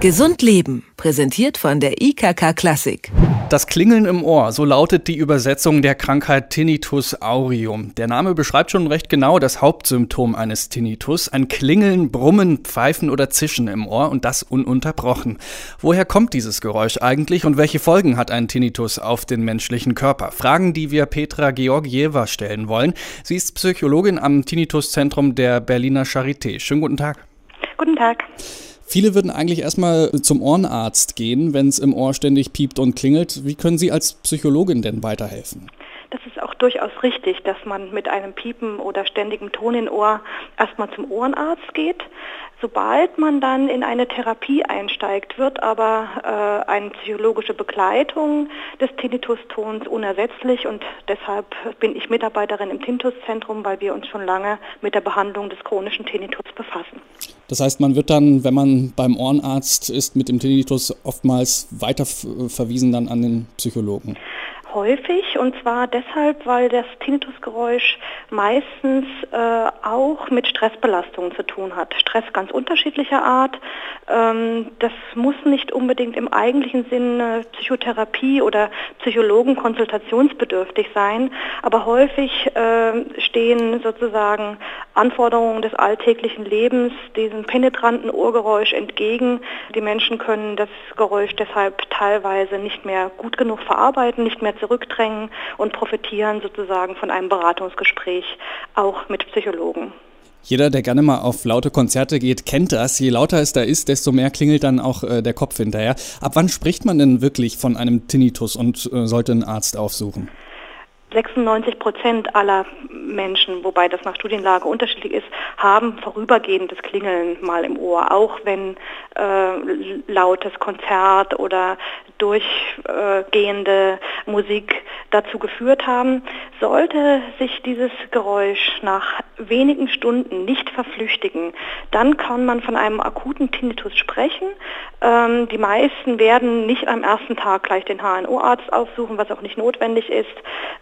Gesund Leben, präsentiert von der IKK Klassik. Das Klingeln im Ohr, so lautet die Übersetzung der Krankheit Tinnitus aureum. Der Name beschreibt schon recht genau das Hauptsymptom eines Tinnitus, ein Klingeln, Brummen, Pfeifen oder Zischen im Ohr und das ununterbrochen. Woher kommt dieses Geräusch eigentlich und welche Folgen hat ein Tinnitus auf den menschlichen Körper? Fragen, die wir Petra Georgieva stellen wollen. Sie ist Psychologin am Tinnitus-Zentrum der Berliner Charité. Schönen guten Tag. Guten Tag. Viele würden eigentlich erstmal zum Ohrenarzt gehen, wenn es im Ohr ständig piept und klingelt. Wie können Sie als Psychologin denn weiterhelfen? Das ist auch durchaus richtig, dass man mit einem Piepen oder ständigem Ton im Ohr erstmal zum Ohrenarzt geht. Sobald man dann in eine Therapie einsteigt, wird aber äh, eine psychologische Begleitung des Tinnitus-Tons unersetzlich und deshalb bin ich Mitarbeiterin im Tinnitus-Zentrum, weil wir uns schon lange mit der Behandlung des chronischen Tinnitus befassen. Das heißt, man wird dann, wenn man beim Ohrenarzt ist, mit dem Tinnitus oftmals weiter verwiesen dann an den Psychologen häufig und zwar deshalb, weil das Tinnitusgeräusch meistens äh, auch mit Stressbelastungen zu tun hat. Stress ganz unterschiedlicher Art. Ähm, das muss nicht unbedingt im eigentlichen Sinne Psychotherapie oder Psychologen konsultationsbedürftig sein, aber häufig äh, stehen sozusagen Anforderungen des alltäglichen Lebens diesem penetranten Ohrgeräusch entgegen. Die Menschen können das Geräusch deshalb teilweise nicht mehr gut genug verarbeiten, nicht mehr zurückdrängen und profitieren sozusagen von einem Beratungsgespräch auch mit Psychologen. Jeder, der gerne mal auf laute Konzerte geht, kennt das. Je lauter es da ist, desto mehr klingelt dann auch äh, der Kopf hinterher. Ab wann spricht man denn wirklich von einem Tinnitus und äh, sollte einen Arzt aufsuchen? 96 Prozent aller Menschen, wobei das nach Studienlage unterschiedlich ist, haben vorübergehendes Klingeln mal im Ohr, auch wenn äh, lautes Konzert oder durchgehende Musik dazu geführt haben. Sollte sich dieses Geräusch nach wenigen Stunden nicht verflüchtigen, dann kann man von einem akuten Tinnitus sprechen. Ähm, die meisten werden nicht am ersten Tag gleich den HNO-Arzt aufsuchen, was auch nicht notwendig ist.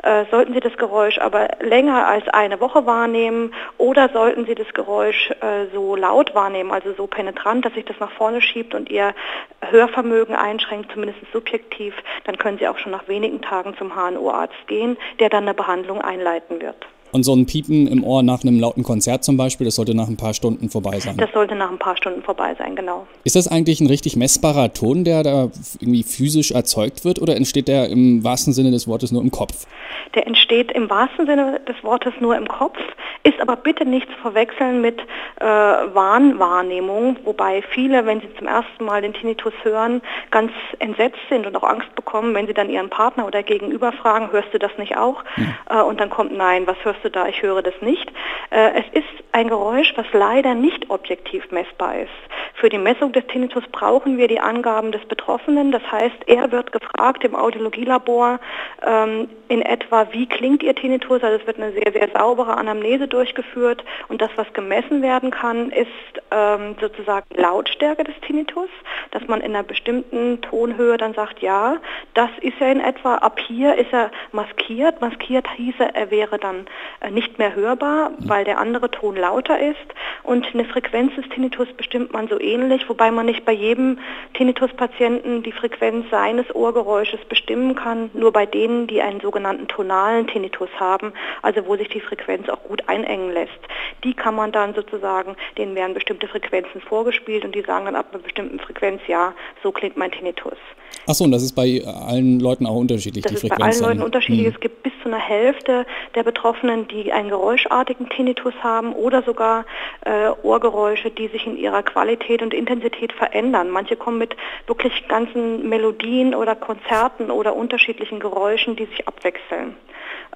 Äh, sollten Sie das Geräusch aber länger als eine Woche wahrnehmen oder sollten Sie das Geräusch äh, so laut wahrnehmen, also so penetrant, dass sich das nach vorne schiebt und Ihr Hörvermögen einschränkt, zumindest subjektiv, dann können Sie auch schon nach wenigen Tagen zum HNO-Arzt gehen, der dann eine Behandlung einleiten wird. Und so ein Piepen im Ohr nach einem lauten Konzert zum Beispiel, das sollte nach ein paar Stunden vorbei sein. Das sollte nach ein paar Stunden vorbei sein, genau. Ist das eigentlich ein richtig messbarer Ton, der da irgendwie physisch erzeugt wird oder entsteht der im wahrsten Sinne des Wortes nur im Kopf? Der entsteht im wahrsten Sinne des Wortes nur im Kopf, ist aber bitte nicht zu verwechseln mit äh, Wahnwahrnehmung, wobei viele, wenn sie zum ersten Mal den Tinnitus hören, ganz entsetzt sind und auch Angst bekommen, wenn sie dann ihren Partner oder Gegenüber fragen, hörst du das nicht auch? Hm. Äh, und dann kommt, nein, was hörst du da? Ich höre das nicht. Äh, es ist ein Geräusch, was leider nicht objektiv messbar ist. Für die Messung des Tinnitus brauchen wir die Angaben des Betroffenen. Das heißt, er wird gefragt im Audiologielabor ähm, in etwa, wie klingt Ihr Tinnitus? Also es wird eine sehr, sehr saubere Anamnese durchgeführt und das, was gemessen werden kann, ist ähm, sozusagen Lautstärke des Tinnitus, dass man in einer bestimmten Tonhöhe dann sagt, ja, das ist er in etwa, ab hier ist er maskiert. Maskiert hieße, er wäre dann äh, nicht mehr hörbar, weil der andere Ton lauter ist und eine Frequenz des Tinnitus bestimmt man so ähnlich, wobei man nicht bei jedem Tinnitus-Patienten die Frequenz seines Ohrgeräusches bestimmen kann, nur bei denen, die einen sogenannten tonalen Tinnitus haben, also wo sich die Frequenz auch gut einengen lässt. Die kann man dann sozusagen, denen werden bestimmte Frequenzen vorgespielt und die sagen dann ab einer bestimmten Frequenz, ja, so klingt mein Tinnitus. Achso, und das ist bei allen Leuten auch unterschiedlich, das die Frequenz. Das ist bei allen Leuten unterschiedlich. Hm. Es gibt bis zu einer Hälfte der Betroffenen, die einen geräuschartigen Tinnitus haben oder sogar äh, Ohrgeräusche, die sich in ihrer Qualität und Intensität verändern. Manche kommen mit wirklich ganzen Melodien oder Konzerten oder unterschiedlichen Geräuschen, die sich abwechseln.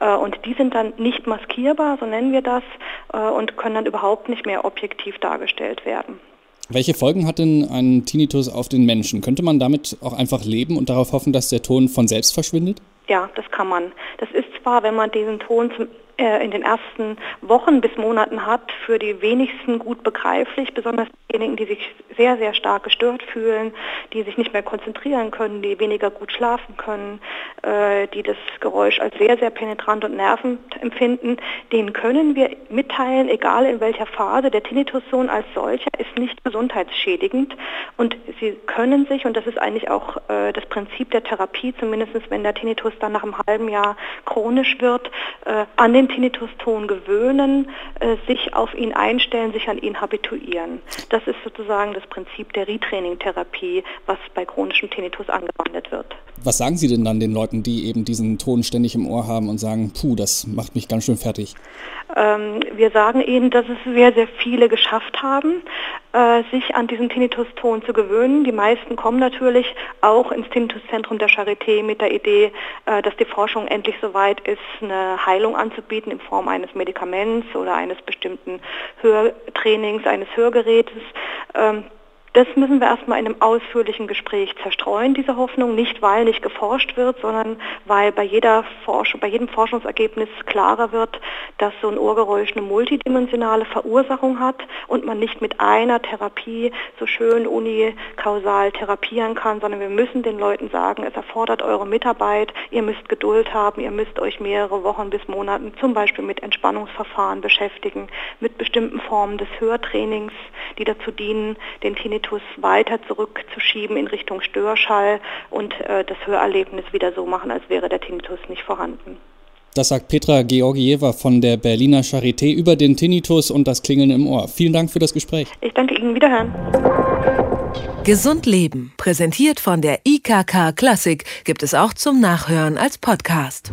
Äh, und die sind dann nicht maskierbar, so nennen wir das, äh, und können dann überhaupt nicht mehr objektiv dargestellt werden. Welche Folgen hat denn ein Tinnitus auf den Menschen? Könnte man damit auch einfach leben und darauf hoffen, dass der Ton von selbst verschwindet? Ja, das kann man. Das ist zwar, wenn man diesen Ton zum, in den ersten Wochen bis Monaten hat, für die wenigsten gut begreiflich, besonders diejenigen, die sich sehr, sehr stark gestört fühlen, die sich nicht mehr konzentrieren können, die weniger gut schlafen können, äh, die das Geräusch als sehr, sehr penetrant und nervend empfinden, denen können wir mitteilen, egal in welcher Phase, der Tinnitussohn als solcher ist nicht gesundheitsschädigend und sie können sich, und das ist eigentlich auch äh, das Prinzip der Therapie, zumindest wenn der Tinnitus dann nach einem halben Jahr chronisch wird, äh, an Tinnituston gewöhnen, äh, sich auf ihn einstellen, sich an ihn habituieren. Das ist sozusagen das Prinzip der Retraining-Therapie, was bei chronischem Tinnitus angewandt wird. Was sagen Sie denn dann den Leuten, die eben diesen Ton ständig im Ohr haben und sagen, puh, das macht mich ganz schön fertig? Ähm, wir sagen ihnen, dass es sehr, sehr viele geschafft haben, äh, sich an diesen Tinnitus-Ton zu gewöhnen. Die meisten kommen natürlich auch ins Tinnituszentrum der Charité mit der Idee, äh, dass die Forschung endlich so weit ist, eine Heilung anzubieten in Form eines Medikaments oder eines bestimmten Hörtrainings, eines Hörgerätes. Ähm, das müssen wir erstmal in einem ausführlichen Gespräch zerstreuen, diese Hoffnung, nicht weil nicht geforscht wird, sondern weil bei, jeder Forschung, bei jedem Forschungsergebnis klarer wird, dass so ein Ohrgeräusch eine multidimensionale Verursachung hat und man nicht mit einer Therapie so schön unikausal therapieren kann, sondern wir müssen den Leuten sagen, es erfordert eure Mitarbeit, ihr müsst Geduld haben, ihr müsst euch mehrere Wochen bis Monaten zum Beispiel mit Entspannungsverfahren beschäftigen, mit bestimmten Formen des Hörtrainings, die dazu dienen, den Tinnitus weiter zurückzuschieben in Richtung Störschall und äh, das Hörerlebnis wieder so machen, als wäre der Tinnitus nicht vorhanden. Das sagt Petra Georgieva von der Berliner Charité über den Tinnitus und das Klingeln im Ohr. Vielen Dank für das Gespräch. Ich danke Ihnen. Wiederhören. Gesund Leben, präsentiert von der IKK Klassik, gibt es auch zum Nachhören als Podcast.